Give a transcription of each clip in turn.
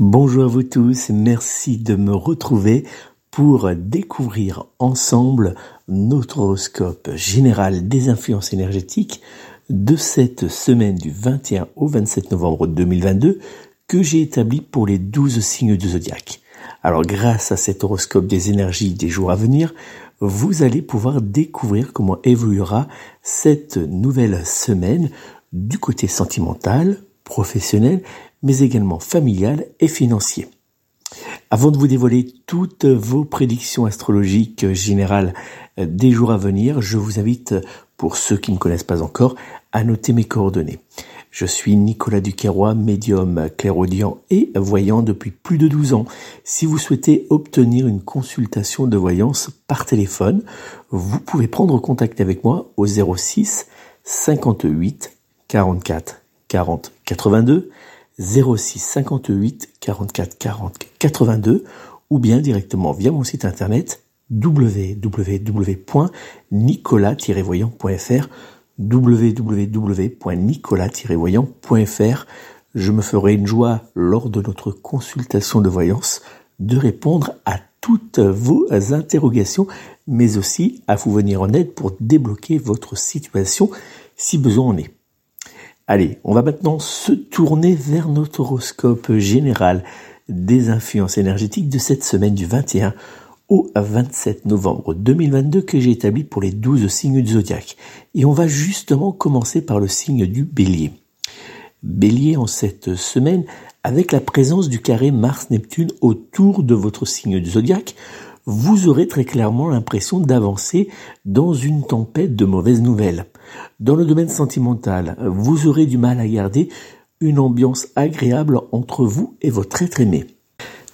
Bonjour à vous tous, merci de me retrouver pour découvrir ensemble notre horoscope général des influences énergétiques de cette semaine du 21 au 27 novembre 2022 que j'ai établi pour les 12 signes du zodiaque. Alors grâce à cet horoscope des énergies des jours à venir, vous allez pouvoir découvrir comment évoluera cette nouvelle semaine du côté sentimental, professionnel, mais également familial et financier. Avant de vous dévoiler toutes vos prédictions astrologiques générales des jours à venir, je vous invite, pour ceux qui ne connaissent pas encore, à noter mes coordonnées. Je suis Nicolas Duquerrois, médium clairaudient et voyant depuis plus de 12 ans. Si vous souhaitez obtenir une consultation de voyance par téléphone, vous pouvez prendre contact avec moi au 06 58 44 40 82 06 58 44 40 82 ou bien directement via mon site internet www.nicolas-voyant.fr www.nicolas-voyant.fr Je me ferai une joie lors de notre consultation de voyance de répondre à toutes vos interrogations, mais aussi à vous venir en aide pour débloquer votre situation si besoin en est. Allez, on va maintenant se tourner vers notre horoscope général des influences énergétiques de cette semaine du 21 au 27 novembre 2022 que j'ai établi pour les 12 signes du zodiaque. Et on va justement commencer par le signe du bélier. Bélier en cette semaine, avec la présence du carré Mars-Neptune autour de votre signe du zodiaque, vous aurez très clairement l'impression d'avancer dans une tempête de mauvaises nouvelles. Dans le domaine sentimental, vous aurez du mal à garder une ambiance agréable entre vous et votre être aimé.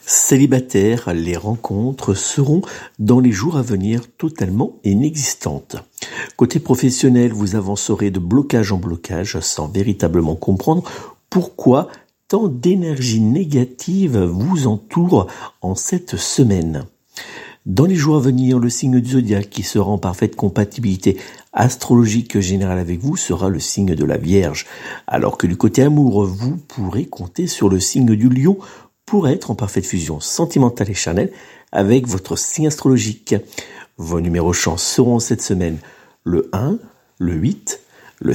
Célibataire, les rencontres seront dans les jours à venir totalement inexistantes. Côté professionnel, vous avancerez de blocage en blocage sans véritablement comprendre pourquoi tant d'énergie négative vous entoure en cette semaine. Dans les jours à venir, le signe du zodiaque qui sera en parfaite compatibilité astrologique générale avec vous sera le signe de la Vierge, alors que du côté amour, vous pourrez compter sur le signe du lion pour être en parfaite fusion sentimentale et charnelle avec votre signe astrologique. Vos numéros chance seront cette semaine le 1, le 8, le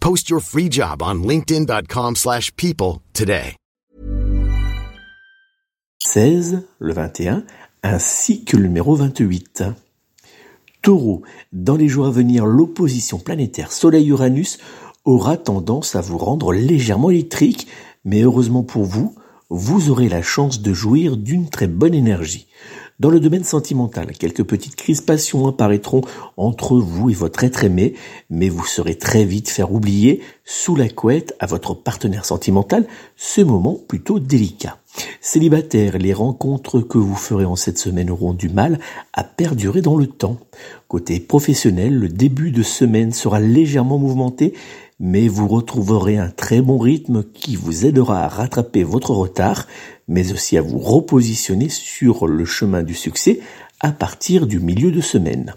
Post your free job on linkedin.com/people slash people today. 16, le 21, ainsi que le numéro 28. Taureau, dans les jours à venir, l'opposition planétaire Soleil-Uranus aura tendance à vous rendre légèrement électrique, mais heureusement pour vous, vous aurez la chance de jouir d'une très bonne énergie. Dans le domaine sentimental, quelques petites crispations apparaîtront entre vous et votre être aimé, mais vous saurez très vite faire oublier sous la couette à votre partenaire sentimental ce moment plutôt délicat. Célibataire, les rencontres que vous ferez en cette semaine auront du mal à perdurer dans le temps. Côté professionnel, le début de semaine sera légèrement mouvementé, mais vous retrouverez un très bon rythme qui vous aidera à rattraper votre retard, mais aussi à vous repositionner sur le chemin du succès à partir du milieu de semaine.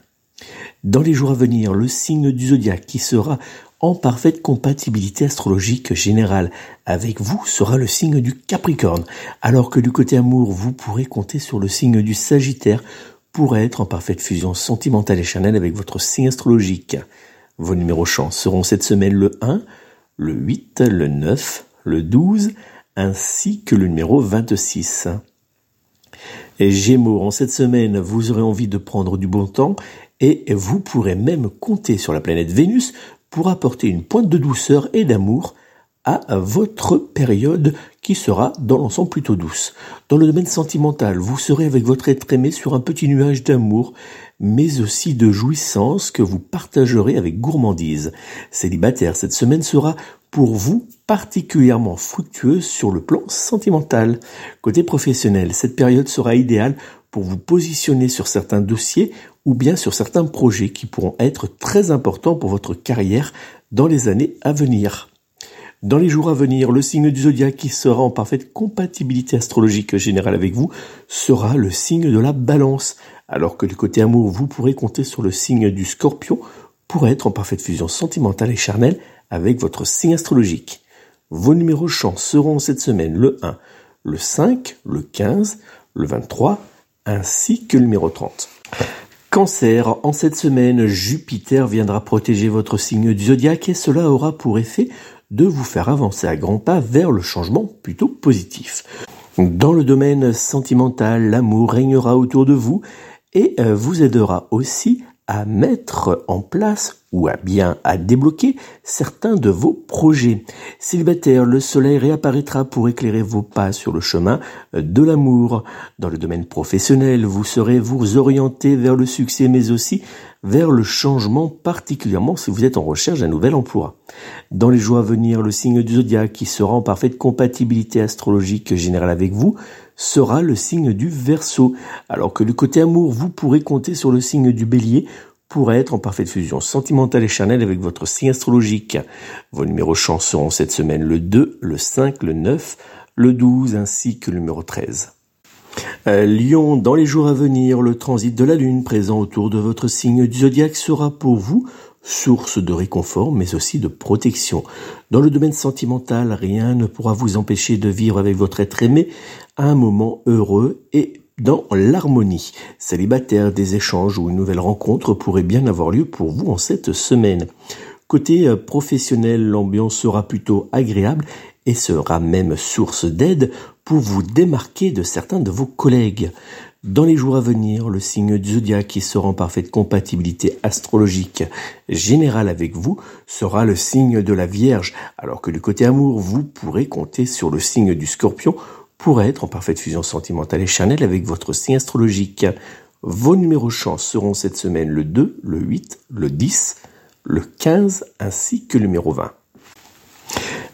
Dans les jours à venir, le signe du zodiaque qui sera en parfaite compatibilité astrologique générale avec vous sera le signe du Capricorne, alors que du côté amour, vous pourrez compter sur le signe du Sagittaire pour être en parfaite fusion sentimentale et charnelle avec votre signe astrologique. Vos numéros chance seront cette semaine le 1, le 8, le 9, le 12, ainsi que le numéro 26. Et Gémeaux, en cette semaine, vous aurez envie de prendre du bon temps et vous pourrez même compter sur la planète Vénus pour apporter une pointe de douceur et d'amour à votre période qui sera dans l'ensemble plutôt douce. Dans le domaine sentimental, vous serez avec votre être aimé sur un petit nuage d'amour, mais aussi de jouissance que vous partagerez avec gourmandise. Célibataire, cette semaine sera pour vous particulièrement fructueuse sur le plan sentimental. Côté professionnel, cette période sera idéale pour vous positionner sur certains dossiers ou bien sur certains projets qui pourront être très importants pour votre carrière dans les années à venir. Dans les jours à venir, le signe du zodiaque qui sera en parfaite compatibilité astrologique générale avec vous sera le signe de la balance, alors que du côté amour, vous pourrez compter sur le signe du scorpion pour être en parfaite fusion sentimentale et charnelle avec votre signe astrologique. Vos numéros chance seront cette semaine le 1, le 5, le 15, le 23, ainsi que le numéro 30. Cancer, en cette semaine, Jupiter viendra protéger votre signe du zodiaque et cela aura pour effet de vous faire avancer à grands pas vers le changement plutôt positif. Dans le domaine sentimental, l'amour régnera autour de vous et euh, vous aidera aussi à mettre en place ou à bien à débloquer certains de vos projets. Célibataire, le soleil réapparaîtra pour éclairer vos pas sur le chemin de l'amour. Dans le domaine professionnel, vous serez vous orienter vers le succès mais aussi vers le changement, particulièrement si vous êtes en recherche d'un nouvel emploi. Dans les jours à venir, le signe du zodiaque qui sera en parfaite compatibilité astrologique générale avec vous sera le signe du Verseau, alors que du côté amour, vous pourrez compter sur le signe du Bélier pour être en parfaite fusion sentimentale et charnelle avec votre signe astrologique. Vos numéros chance seront cette semaine le 2, le 5, le 9, le 12 ainsi que le numéro 13. Euh, Lion, dans les jours à venir, le transit de la Lune présent autour de votre signe du zodiaque sera pour vous source de réconfort mais aussi de protection. Dans le domaine sentimental, rien ne pourra vous empêcher de vivre avec votre être aimé à un moment heureux et dans l'harmonie. Célibataire, des échanges ou une nouvelle rencontre pourrait bien avoir lieu pour vous en cette semaine. Côté euh, professionnel, l'ambiance sera plutôt agréable et sera même source d'aide pour vous démarquer de certains de vos collègues. Dans les jours à venir, le signe du zodiaque qui sera en parfaite compatibilité astrologique générale avec vous sera le signe de la Vierge, alors que du côté amour, vous pourrez compter sur le signe du Scorpion pour être en parfaite fusion sentimentale et charnelle avec votre signe astrologique. Vos numéros chance seront cette semaine le 2, le 8, le 10, le 15 ainsi que le numéro 20.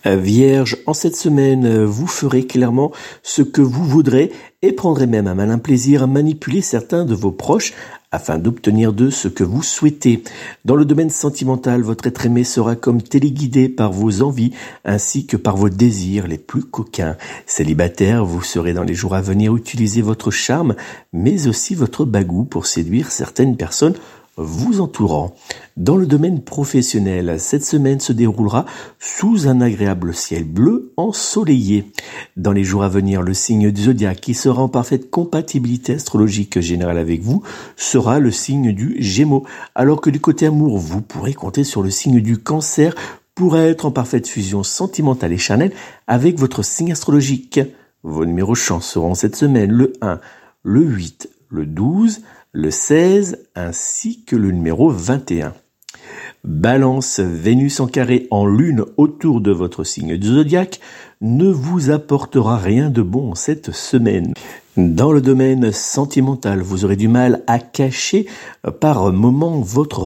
Vierge, en cette semaine, vous ferez clairement ce que vous voudrez et prendrez même un malin plaisir à manipuler certains de vos proches afin d'obtenir d'eux ce que vous souhaitez. Dans le domaine sentimental, votre être aimé sera comme téléguidé par vos envies ainsi que par vos désirs les plus coquins. Célibataire, vous serez dans les jours à venir utiliser votre charme mais aussi votre bagou pour séduire certaines personnes vous entourant. Dans le domaine professionnel, cette semaine se déroulera sous un agréable ciel bleu ensoleillé. Dans les jours à venir, le signe du zodiaque qui sera en parfaite compatibilité astrologique générale avec vous sera le signe du Gémeaux, alors que du côté amour, vous pourrez compter sur le signe du Cancer pour être en parfaite fusion sentimentale et charnelle avec votre signe astrologique. Vos numéros chance seront cette semaine le 1, le 8, le 12, le 16 ainsi que le numéro 21. Balance, Vénus en carré en lune autour de votre signe du zodiaque ne vous apportera rien de bon cette semaine. Dans le domaine sentimental, vous aurez du mal à cacher par moment votre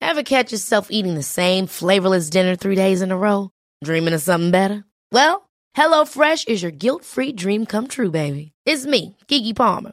Ever catch yourself eating the same flavorless dinner three days in a row? Dreaming of something better? Well, HelloFresh is your guilt-free dream come true, baby. It's me, Kiki Palmer.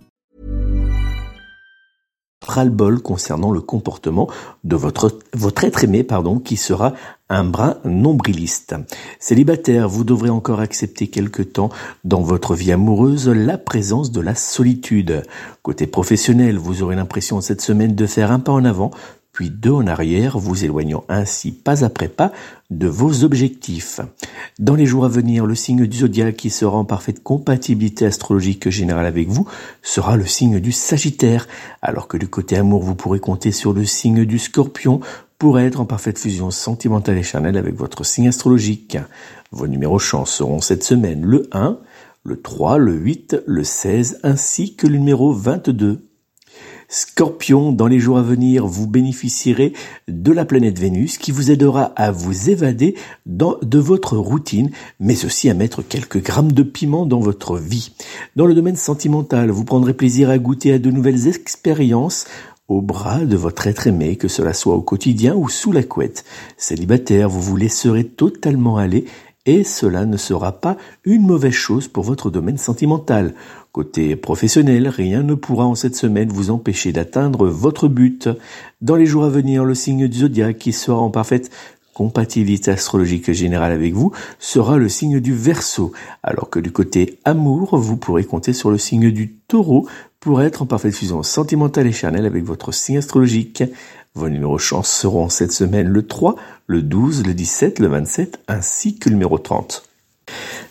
Ras-le-bol concernant le comportement de votre, votre être aimé, pardon, qui sera un brin nombriliste. Célibataire, vous devrez encore accepter quelque temps dans votre vie amoureuse la présence de la solitude. Côté professionnel, vous aurez l'impression cette semaine de faire un pas en avant puis deux en arrière, vous éloignant ainsi pas après pas de vos objectifs. Dans les jours à venir, le signe du zodiaque qui sera en parfaite compatibilité astrologique générale avec vous sera le signe du Sagittaire, alors que du côté amour, vous pourrez compter sur le signe du Scorpion pour être en parfaite fusion sentimentale et charnelle avec votre signe astrologique. Vos numéros chance seront cette semaine le 1, le 3, le 8, le 16 ainsi que le numéro 22. Scorpion, dans les jours à venir, vous bénéficierez de la planète Vénus qui vous aidera à vous évader de votre routine, mais aussi à mettre quelques grammes de piment dans votre vie. Dans le domaine sentimental, vous prendrez plaisir à goûter à de nouvelles expériences au bras de votre être aimé, que cela soit au quotidien ou sous la couette. Célibataire, vous vous laisserez totalement aller et cela ne sera pas une mauvaise chose pour votre domaine sentimental. Côté professionnel, rien ne pourra en cette semaine vous empêcher d'atteindre votre but. Dans les jours à venir, le signe du zodiaque qui sera en parfaite compatibilité astrologique générale avec vous sera le signe du Verseau, alors que du côté amour, vous pourrez compter sur le signe du Taureau pour être en parfaite fusion sentimentale et charnelle avec votre signe astrologique. Vos numéros chance seront cette semaine le 3, le 12, le 17, le 27 ainsi que le numéro 30.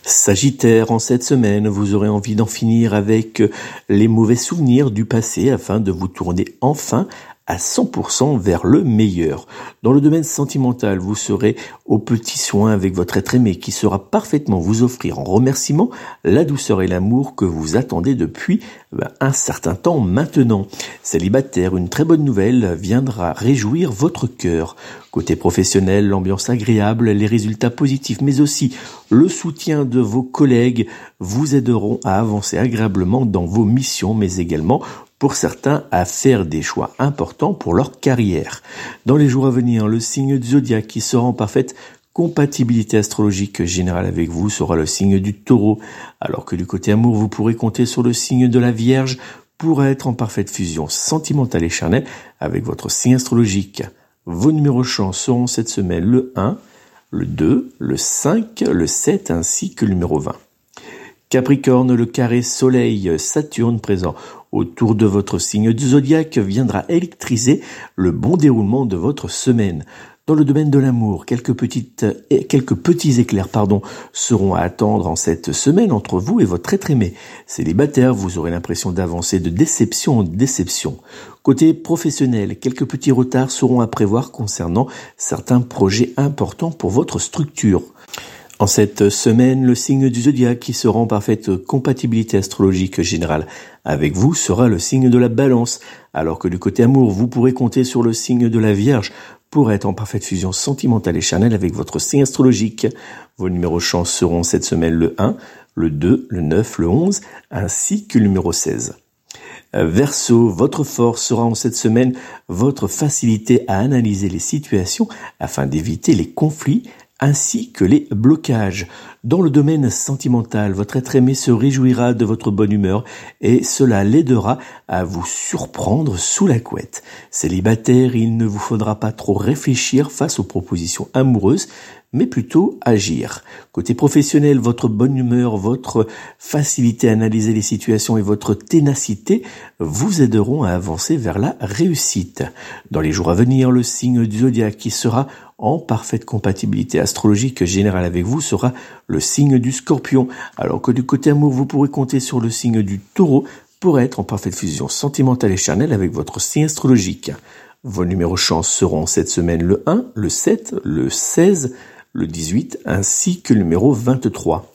Sagittaire, en cette semaine, vous aurez envie d'en finir avec les mauvais souvenirs du passé afin de vous tourner enfin à 100% vers le meilleur. Dans le domaine sentimental, vous serez au petit soin avec votre être aimé qui sera parfaitement vous offrir en remerciement la douceur et l'amour que vous attendez depuis ben, un certain temps maintenant. Célibataire, une très bonne nouvelle viendra réjouir votre cœur. Côté professionnel, l'ambiance agréable, les résultats positifs, mais aussi le soutien de vos collègues vous aideront à avancer agréablement dans vos missions, mais également pour certains à faire des choix importants pour leur carrière. Dans les jours à venir, le signe du zodiaque qui sera en parfaite compatibilité astrologique générale avec vous sera le signe du taureau, alors que du côté amour, vous pourrez compter sur le signe de la Vierge pour être en parfaite fusion sentimentale et charnelle avec votre signe astrologique. Vos numéros chance seront cette semaine le 1, le 2, le 5, le 7 ainsi que le numéro 20. Capricorne, le carré Soleil Saturne présent autour de votre signe du zodiaque viendra électriser le bon déroulement de votre semaine. Dans le domaine de l'amour, quelques, petites, quelques petits éclairs pardon, seront à attendre en cette semaine entre vous et votre être aimé. Célibataire, vous aurez l'impression d'avancer de déception en déception. Côté professionnel, quelques petits retards seront à prévoir concernant certains projets importants pour votre structure. En cette semaine, le signe du zodiaque qui sera en parfaite compatibilité astrologique générale avec vous sera le signe de la balance, alors que du côté amour, vous pourrez compter sur le signe de la Vierge pour être en parfaite fusion sentimentale et charnelle avec votre signe astrologique. Vos numéros chance seront cette semaine le 1, le 2, le 9, le 11, ainsi que le numéro 16. Verseau, votre force sera en cette semaine votre facilité à analyser les situations afin d'éviter les conflits ainsi que les blocages. Dans le domaine sentimental, votre être aimé se réjouira de votre bonne humeur et cela l'aidera à vous surprendre sous la couette. Célibataire, il ne vous faudra pas trop réfléchir face aux propositions amoureuses, mais plutôt agir. Côté professionnel, votre bonne humeur, votre facilité à analyser les situations et votre ténacité vous aideront à avancer vers la réussite. Dans les jours à venir, le signe du zodiaque qui sera en parfaite compatibilité astrologique générale avec vous sera le signe du scorpion, alors que du côté amour, vous pourrez compter sur le signe du taureau pour être en parfaite fusion sentimentale et charnelle avec votre signe astrologique. Vos numéros chance seront cette semaine le 1, le 7, le 16, le 18 ainsi que le numéro 23.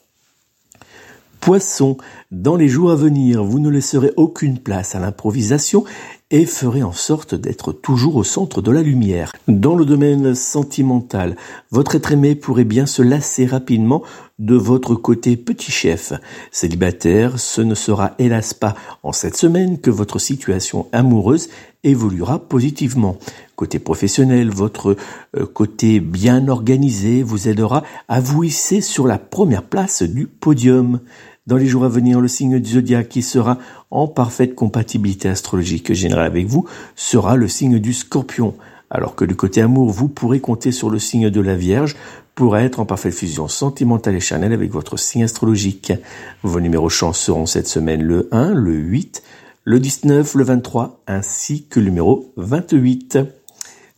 Poisson, dans les jours à venir, vous ne laisserez aucune place à l'improvisation et ferez en sorte d'être toujours au centre de la lumière. Dans le domaine sentimental, votre être aimé pourrait bien se lasser rapidement de votre côté petit chef. Célibataire, ce ne sera hélas pas en cette semaine que votre situation amoureuse évoluera positivement. Côté professionnel, votre euh, côté bien organisé vous aidera à vous hisser sur la première place du podium. Dans les jours à venir, le signe du zodiaque qui sera en parfaite compatibilité astrologique générale avec vous sera le signe du scorpion. Alors que du côté amour, vous pourrez compter sur le signe de la Vierge pour être en parfaite fusion sentimentale et charnelle avec votre signe astrologique. Vos numéros chance seront cette semaine le 1, le 8, le 19, le 23 ainsi que le numéro 28.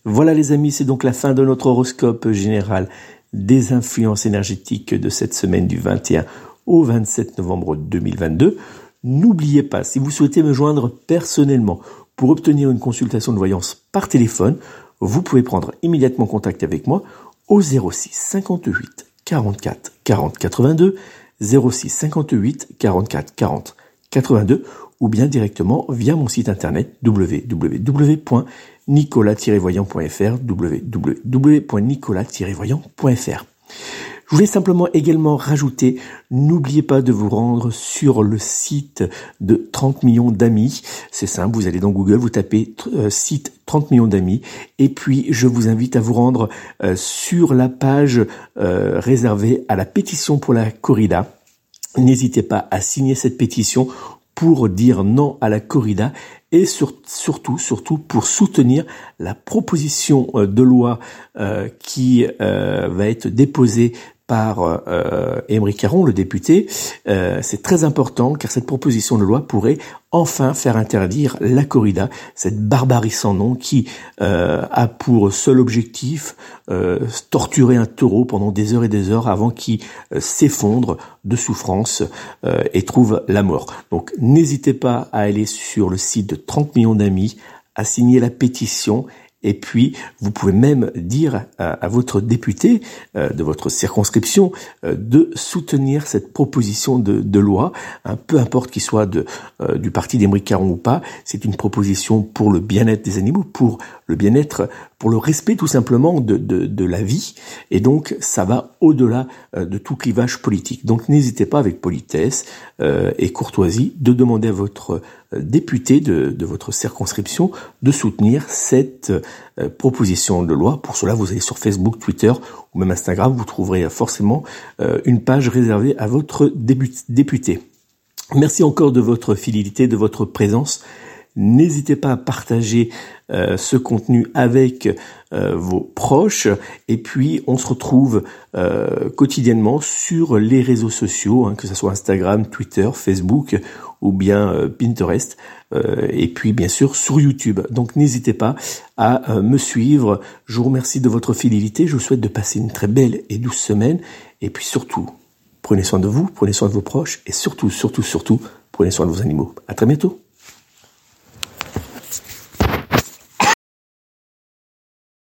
Voilà les amis, c'est donc la fin de notre horoscope général des influences énergétiques de cette semaine du 21 au 27 novembre 2022. N'oubliez pas, si vous souhaitez me joindre personnellement pour obtenir une consultation de voyance par téléphone, vous pouvez prendre immédiatement contact avec moi au 06 58 44 40 82, 06 58 44 40 82 ou bien directement via mon site internet www.nicolas-voyant.fr www.nicolas-voyant.fr je voulais simplement également rajouter, n'oubliez pas de vous rendre sur le site de 30 millions d'amis. C'est simple, vous allez dans Google, vous tapez euh, site 30 millions d'amis et puis je vous invite à vous rendre euh, sur la page euh, réservée à la pétition pour la corrida. N'hésitez pas à signer cette pétition pour dire non à la corrida et surtout, surtout pour soutenir la proposition de loi qui va être déposée par euh, Caron, le député, euh, c'est très important car cette proposition de loi pourrait enfin faire interdire la corrida, cette barbarie sans nom qui euh, a pour seul objectif euh, torturer un taureau pendant des heures et des heures avant qu'il euh, s'effondre de souffrance et trouve la mort. Donc n'hésitez pas à aller sur le site de 30 millions d'amis, à signer la pétition et puis, vous pouvez même dire à, votre député euh, de votre circonscription euh, de soutenir cette proposition de, loi, hein, peu importe qu'il soit de, euh, du parti d'Émeric Caron ou pas. C'est une proposition pour le bien-être des animaux, pour le bien-être, pour le respect tout simplement de, de, la vie. Et donc, ça va au-delà de tout clivage politique. Donc, n'hésitez pas avec politesse et courtoisie de demander à votre député de, de votre circonscription de soutenir cette euh, proposition de loi. Pour cela, vous allez sur Facebook, Twitter ou même Instagram, vous trouverez forcément euh, une page réservée à votre député. Merci encore de votre fidélité, de votre présence. N'hésitez pas à partager euh, ce contenu avec euh, vos proches. Et puis, on se retrouve euh, quotidiennement sur les réseaux sociaux, hein, que ce soit Instagram, Twitter, Facebook ou bien Pinterest. et puis, bien sûr, sur YouTube. Donc, n'hésitez pas à me suivre. Je vous remercie de votre fidélité. Je vous souhaite de passer une très belle et douce semaine. Et puis, surtout, prenez soin de vous, prenez soin de vos proches et surtout, surtout, surtout, prenez soin de vos animaux. À très bientôt.